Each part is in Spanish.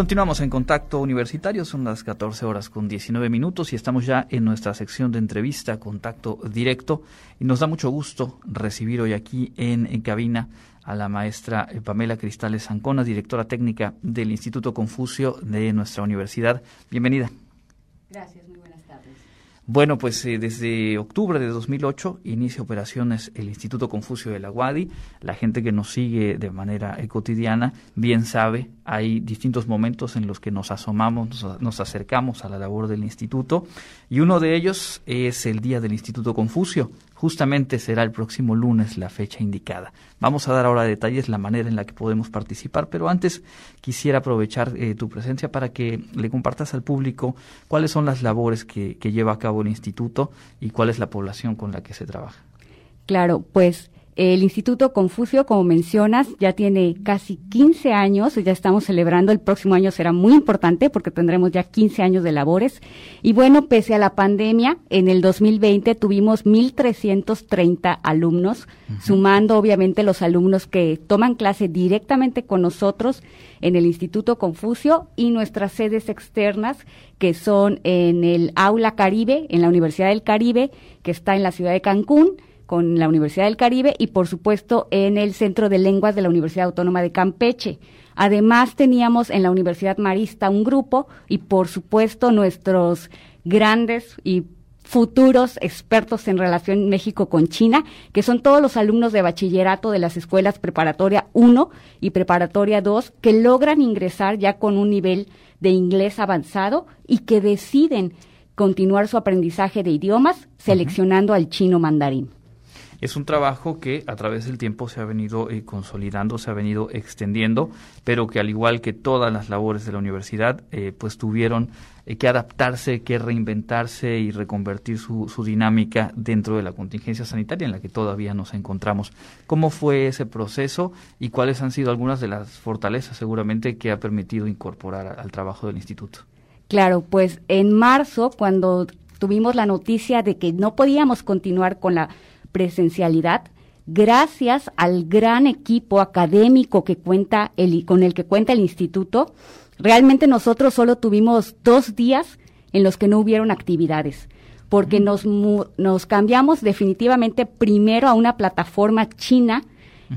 Continuamos en contacto universitario, son las 14 horas con 19 minutos y estamos ya en nuestra sección de entrevista, contacto directo, y nos da mucho gusto recibir hoy aquí en, cabina a la maestra eh, Pamela Cristales Ancona, directora técnica del Instituto Confucio de nuestra universidad. Bienvenida. Gracias. Bueno, pues eh, desde octubre de 2008 inicia operaciones el Instituto Confucio de la UADI. La gente que nos sigue de manera eh, cotidiana bien sabe, hay distintos momentos en los que nos asomamos, nos, acercamos a la labor del instituto y uno de ellos es el Día del Instituto Confucio. Justamente será el próximo lunes la fecha indicada. Vamos a dar ahora detalles la manera en la que podemos participar, pero antes quisiera aprovechar eh, tu presencia para que le compartas al público cuáles son las labores que, que lleva a cabo el instituto y cuál es la población con la que se trabaja. Claro, pues el Instituto Confucio, como mencionas, ya tiene casi 15 años, ya estamos celebrando, el próximo año será muy importante porque tendremos ya 15 años de labores. Y bueno, pese a la pandemia, en el 2020 tuvimos 1.330 alumnos, sumando obviamente los alumnos que toman clase directamente con nosotros en el Instituto Confucio y nuestras sedes externas, que son en el Aula Caribe, en la Universidad del Caribe, que está en la ciudad de Cancún, con la Universidad del Caribe y por supuesto en el Centro de Lenguas de la Universidad Autónoma de Campeche. Además teníamos en la Universidad Marista un grupo y por supuesto nuestros grandes y futuros expertos en relación México con China, que son todos los alumnos de bachillerato de las escuelas preparatoria 1 y preparatoria 2 que logran ingresar ya con un nivel de inglés avanzado y que deciden continuar su aprendizaje de idiomas seleccionando al chino mandarín. Es un trabajo que a través del tiempo se ha venido eh, consolidando, se ha venido extendiendo, pero que al igual que todas las labores de la universidad, eh, pues tuvieron eh, que adaptarse, que reinventarse y reconvertir su, su, dinámica dentro de la contingencia sanitaria en la que todavía nos encontramos. ¿Cómo fue ese proceso y cuáles han sido algunas de las fortalezas seguramente que ha permitido incorporar al trabajo del instituto? Claro, pues en marzo, cuando tuvimos la noticia de que no podíamos continuar con la presencialidad gracias al gran equipo académico que cuenta el, con el que cuenta el instituto. Realmente nosotros solo tuvimos dos días en los que no hubieron actividades, porque nos, nos cambiamos definitivamente primero a una plataforma china,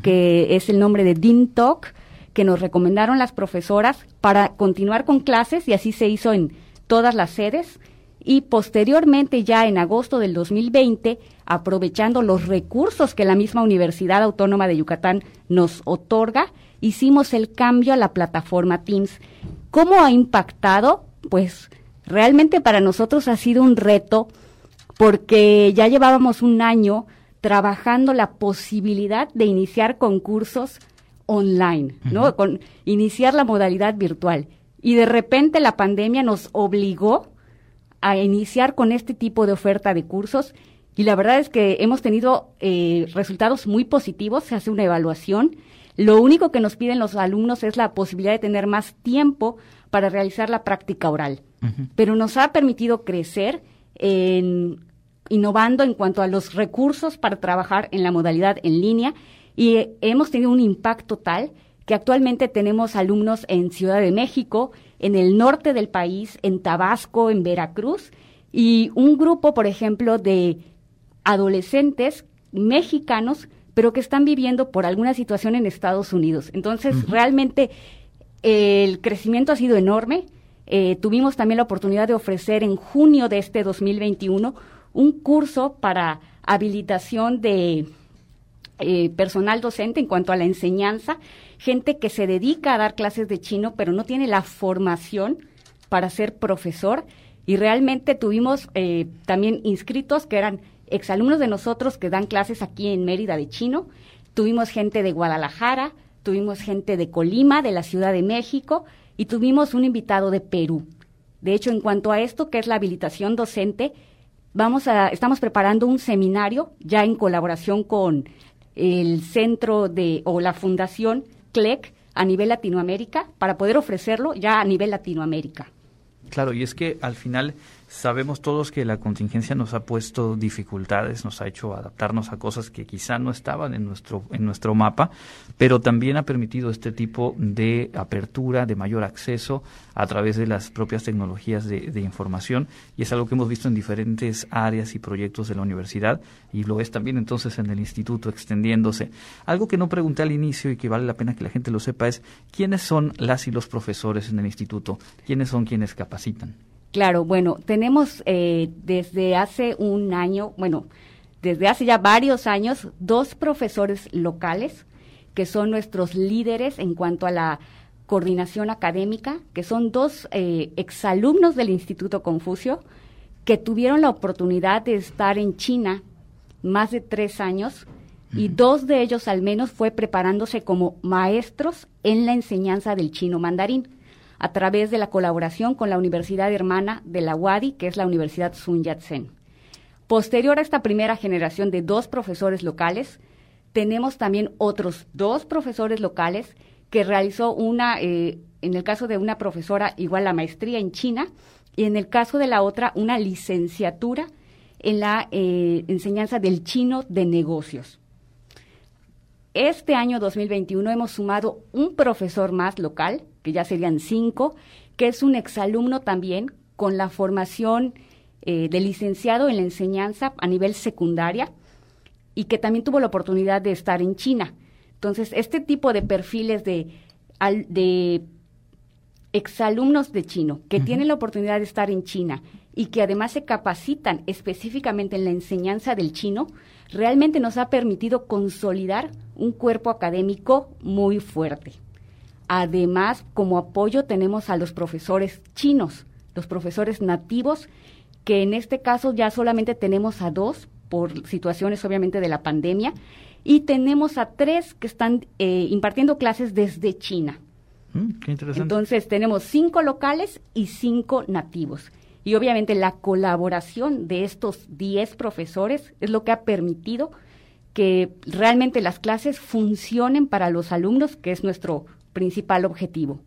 que es el nombre de DinTalk, que nos recomendaron las profesoras para continuar con clases y así se hizo en todas las sedes y posteriormente ya en agosto del 2020, aprovechando los recursos que la misma Universidad Autónoma de Yucatán nos otorga, hicimos el cambio a la plataforma Teams. ¿Cómo ha impactado? Pues realmente para nosotros ha sido un reto porque ya llevábamos un año trabajando la posibilidad de iniciar concursos online, ¿no? Con iniciar la modalidad virtual. Y de repente la pandemia nos obligó a iniciar con este tipo de oferta de cursos. Y la verdad es que hemos tenido eh, resultados muy positivos, se hace una evaluación. Lo único que nos piden los alumnos es la posibilidad de tener más tiempo para realizar la práctica oral, pero nos ha permitido crecer en, innovando en cuanto a los recursos para trabajar en la modalidad en línea. Y hemos tenido un impacto tal que actualmente tenemos alumnos en Ciudad de México, en el norte del país, en Tabasco, en Veracruz, y un grupo, por ejemplo, de adolescentes mexicanos, pero que están viviendo por alguna situación en Estados Unidos. Entonces, realmente el crecimiento ha sido enorme. Eh, tuvimos también la oportunidad de ofrecer en junio de este 2021 un curso para habilitación de eh, personal docente en cuanto a la enseñanza, gente que se dedica a dar clases de chino, pero no tiene la formación para ser profesor. Y realmente tuvimos eh, también inscritos que eran exalumnos de nosotros que dan clases aquí en Mérida de chino. Tuvimos gente de Guadalajara, tuvimos gente de Colima, de la Ciudad de México, y tuvimos un invitado de Perú. De hecho, en cuanto a esto, que es la habilitación docente, vamos a, estamos preparando un seminario ya en colaboración con el centro de o la fundación CLEC a nivel Latinoamérica para poder ofrecerlo ya a nivel Latinoamérica. Claro, y es que al final Sabemos todos que la contingencia nos ha puesto dificultades, nos ha hecho adaptarnos a cosas que quizá no estaban en nuestro, en nuestro mapa, pero también ha permitido este tipo de apertura, de mayor acceso a través de las propias tecnologías de, información y es algo que hemos visto en diferentes áreas y proyectos de la universidad y lo es también entonces en el instituto extendiéndose. Algo que no pregunté al inicio y que vale la pena que la gente lo sepa es quiénes son las y los profesores en el instituto, quiénes son quienes capacitan. Claro, bueno, tenemos eh, desde hace un año, bueno, desde hace ya varios años, dos profesores locales que son nuestros líderes en cuanto a la coordinación académica, que son dos eh, exalumnos del Instituto Confucio que tuvieron la oportunidad de estar en China más de tres años y dos de ellos al menos fue preparándose como maestros en la enseñanza del chino mandarín a través de la colaboración con la Universidad Hermana de la UADI, que es la Universidad Sun Yat-sen. Posterior a esta primera generación de dos profesores locales, tenemos también otros dos profesores locales que realizó una, eh, en el caso de una profesora, igual la maestría en China, y en el caso de la otra, una licenciatura en la eh, enseñanza del chino de negocios. Este año 2021 hemos sumado un profesor más local, que ya serían cinco, que es un exalumno también con la formación eh, de licenciado en la enseñanza a nivel secundaria y que también tuvo la oportunidad de estar en China. Entonces, este tipo de perfiles de, de exalumnos de chino que tienen la oportunidad de estar en China y que además se capacitan específicamente en la enseñanza del chino, realmente nos ha permitido consolidar un cuerpo académico muy fuerte. Además, como apoyo tenemos a los profesores chinos, los profesores nativos, que en este caso ya solamente tenemos a dos por situaciones obviamente de la pandemia, y tenemos a tres que están eh, impartiendo clases desde China. Mm, Entonces tenemos cinco locales y cinco nativos. Y obviamente la colaboración de estos diez profesores es lo que ha permitido que realmente las clases funcionen para los alumnos, que es nuestro principal objetivo.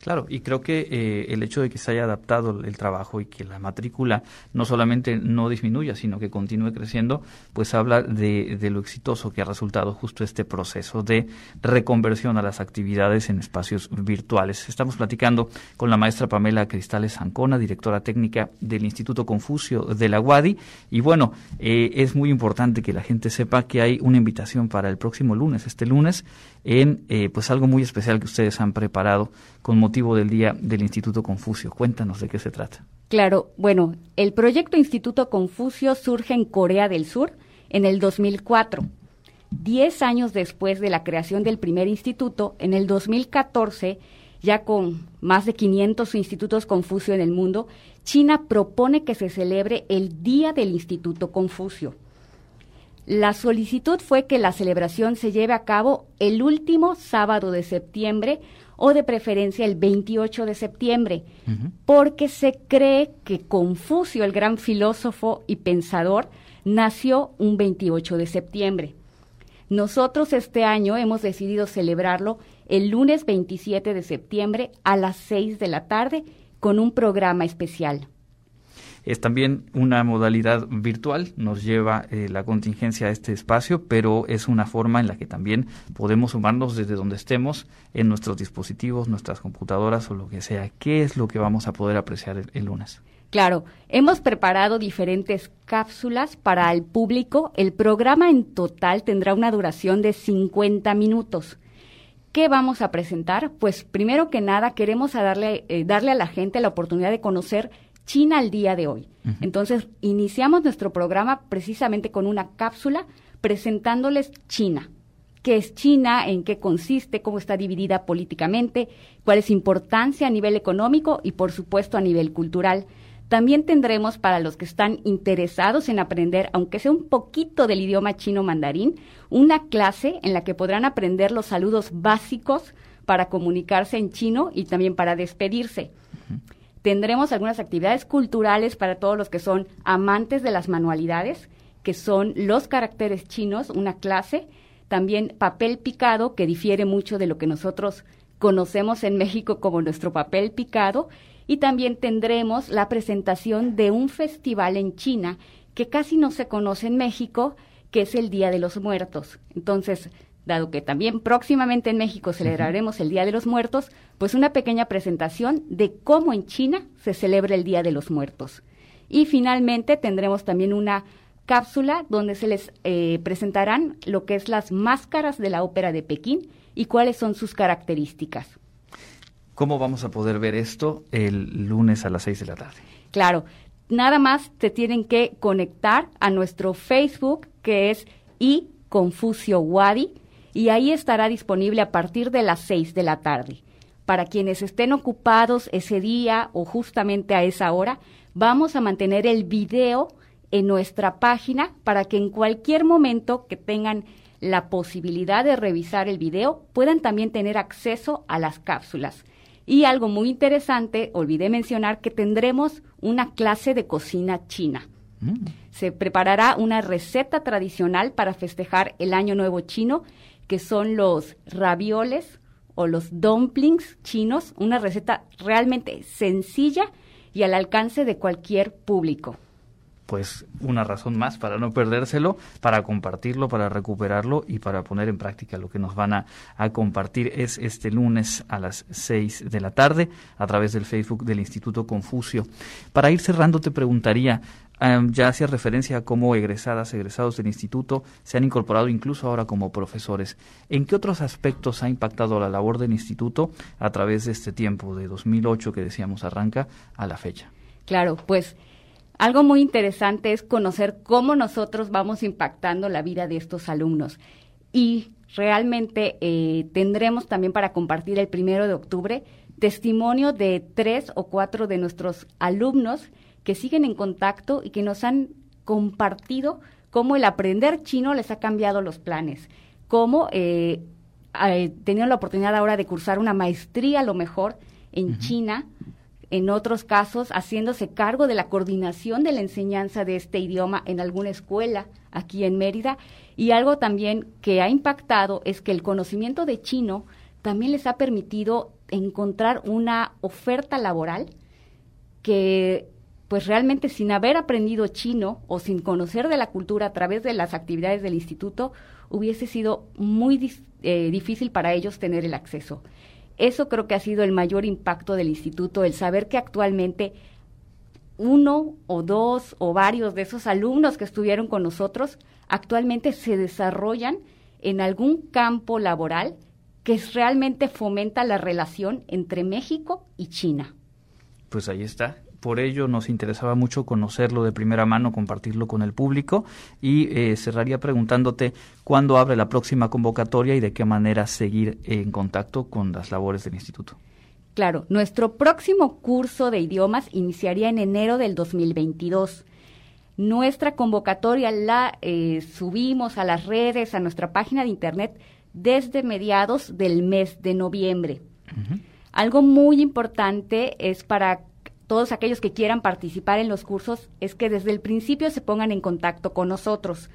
Claro, y creo que eh, el hecho de que se haya adaptado el trabajo y que la matrícula no solamente no disminuya, sino que continúe creciendo, pues habla de, de, lo exitoso que ha resultado justo este proceso de reconversión a las actividades en espacios virtuales. Estamos platicando con la maestra Pamela Cristales Ancona, directora técnica del Instituto Confucio de la UADI, y bueno, eh, es muy importante que la gente sepa que hay una invitación para el próximo lunes, este lunes, en eh, pues algo muy especial que ustedes han preparado con motivo del Día del Instituto Confucio. Cuéntanos de qué se trata. Claro, bueno, el proyecto Instituto Confucio surge en Corea del Sur en el 2004. Diez años después de la creación del primer instituto, en el 2014, ya con más de 500 institutos Confucio en el mundo, China propone que se celebre el Día del Instituto Confucio. La solicitud fue que la celebración se lleve a cabo el último sábado de septiembre o de preferencia el 28 de septiembre, porque se cree que Confucio, el gran filósofo y pensador, nació un 28 de septiembre. Nosotros este año hemos decidido celebrarlo el lunes 27 de septiembre a las 6 de la tarde con un programa especial. Es también una modalidad virtual, nos lleva eh, la contingencia a este espacio, pero es una forma en la que también podemos sumarnos desde donde estemos en nuestros dispositivos, nuestras computadoras o lo que sea. ¿Qué es lo que vamos a poder apreciar el, lunes? Claro, hemos preparado diferentes cápsulas para el público. El programa en total tendrá una duración de 50 minutos. ¿Qué vamos a presentar? Pues primero que nada queremos darle, eh, darle a la gente la oportunidad de conocer China al día de hoy. Entonces, iniciamos nuestro programa precisamente con una cápsula presentándoles China. ¿Qué es China? ¿En qué consiste? ¿Cómo está dividida políticamente? ¿Cuál es su importancia a nivel económico y, por supuesto, a nivel cultural? También tendremos para los que están interesados en aprender, aunque sea un poquito del idioma chino mandarín, una clase en la que podrán aprender los saludos básicos para comunicarse en chino y también para despedirse. Tendremos algunas actividades culturales para todos los que son amantes de las manualidades, que son los caracteres chinos, una clase, también papel picado, que difiere mucho de lo que nosotros conocemos en México como nuestro papel picado, Y también tendremos la presentación de un festival en China que casi no se conoce en México, que es el Día de los Muertos. Entonces, dado que también próximamente en México celebraremos el Día de los Muertos, pues una pequeña presentación de cómo en China se celebra el Día de los Muertos. Y finalmente tendremos también una cápsula donde se les eh, presentarán lo que es las máscaras de la ópera de Pekín y cuáles son sus características. ¿Cómo vamos a poder ver esto el lunes a las seis de la tarde? Claro, nada más te tienen que conectar a nuestro Facebook que es y Confucio Wadi y ahí estará disponible a partir de las seis de la tarde. Para quienes estén ocupados ese día o justamente a esa hora, vamos a mantener el video en nuestra página para que en cualquier momento que tengan la posibilidad de revisar el video puedan también tener acceso a las cápsulas. Y algo muy interesante, olvidé mencionar que tendremos una clase de cocina china. Mm. Se preparará una receta tradicional para festejar el Año Nuevo chino, que son los ravioles o los dumplings chinos, una receta realmente sencilla y al alcance de cualquier público pues una razón más para no perdérselo, para compartirlo, para recuperarlo y para poner en práctica lo que nos van a, compartir es este lunes a las seis de la tarde a través del Facebook del Instituto Confucio. Para ir cerrando te preguntaría, em, ya hacía referencia a cómo egresadas, egresados del instituto se han incorporado incluso ahora como profesores. ¿En qué otros aspectos ha impactado la labor del instituto a través de este tiempo, de 2008 que decíamos arranca, a la fecha? Claro, pues algo muy interesante es conocer cómo nosotros vamos impactando la vida de estos alumnos. Y realmente eh, tendremos también para compartir el primero de octubre testimonio de tres o cuatro de nuestros alumnos que siguen en contacto y que nos han compartido cómo el aprender chino les ha cambiado los planes, cómo eh, eh tenido la oportunidad ahora de cursar una maestría a lo mejor en China en otros casos haciéndose cargo de la coordinación de la enseñanza de este idioma en alguna escuela aquí en Mérida. Y algo también que ha impactado es que el conocimiento de chino también les ha permitido encontrar una oferta laboral que pues realmente sin haber aprendido chino o sin conocer de la cultura a través de las actividades del instituto, hubiese sido muy eh, difícil para ellos tener el acceso. Eso creo que ha sido el mayor impacto del instituto, el saber que actualmente uno o dos o varios de esos alumnos que estuvieron con nosotros actualmente se desarrollan en algún campo laboral que realmente fomenta la relación entre México y China. Pues ahí está por ello nos interesaba mucho conocerlo de primera mano, compartirlo con el público y eh, cerraría preguntándote cuándo abre la próxima convocatoria y de qué manera seguir en contacto con las labores del instituto. Claro, nuestro próximo curso de idiomas iniciaría en enero del 2022. Nuestra convocatoria la eh, subimos a las redes, a nuestra página de internet desde mediados del mes de noviembre. Algo muy importante es para todos aquellos que quieran participar en los cursos es que desde el principio se pongan en contacto con nosotros,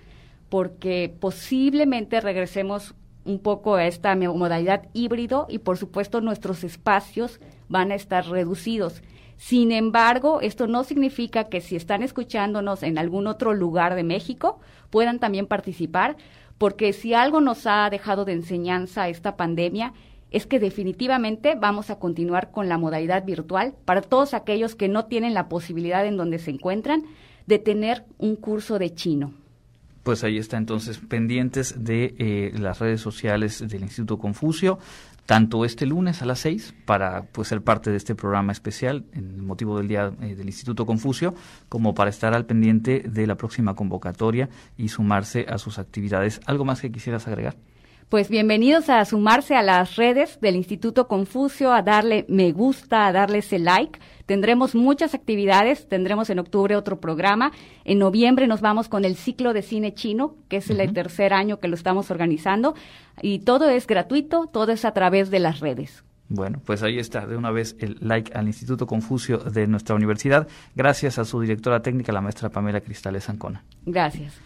porque posiblemente regresemos un poco a esta modalidad híbrido y por supuesto nuestros espacios van a estar reducidos. Sin embargo, esto no significa que si están escuchándonos en algún otro lugar de México puedan también participar, porque si algo nos ha dejado de enseñanza esta pandemia es que definitivamente vamos a continuar con la modalidad virtual para todos aquellos que no tienen la posibilidad en donde se encuentran de tener un curso de chino. Pues ahí está entonces pendientes de eh, las redes sociales del Instituto Confucio, tanto este lunes a las seis para pues ser parte de este programa especial en el motivo del día eh, del Instituto Confucio, como para estar al pendiente de la próxima convocatoria y sumarse a sus actividades. ¿Algo más que quisieras agregar? Pues bienvenidos a sumarse a las redes del Instituto Confucio, a darle me gusta, a darle ese like. Tendremos muchas actividades, tendremos en octubre otro programa, en noviembre nos vamos con el ciclo de cine chino, que es el tercer año que lo estamos organizando, y todo es gratuito, todo es a través de las redes. Bueno, pues ahí está, de una vez el like al Instituto Confucio de nuestra universidad, gracias a su directora técnica, la maestra Pamela Cristales Ancona. Gracias.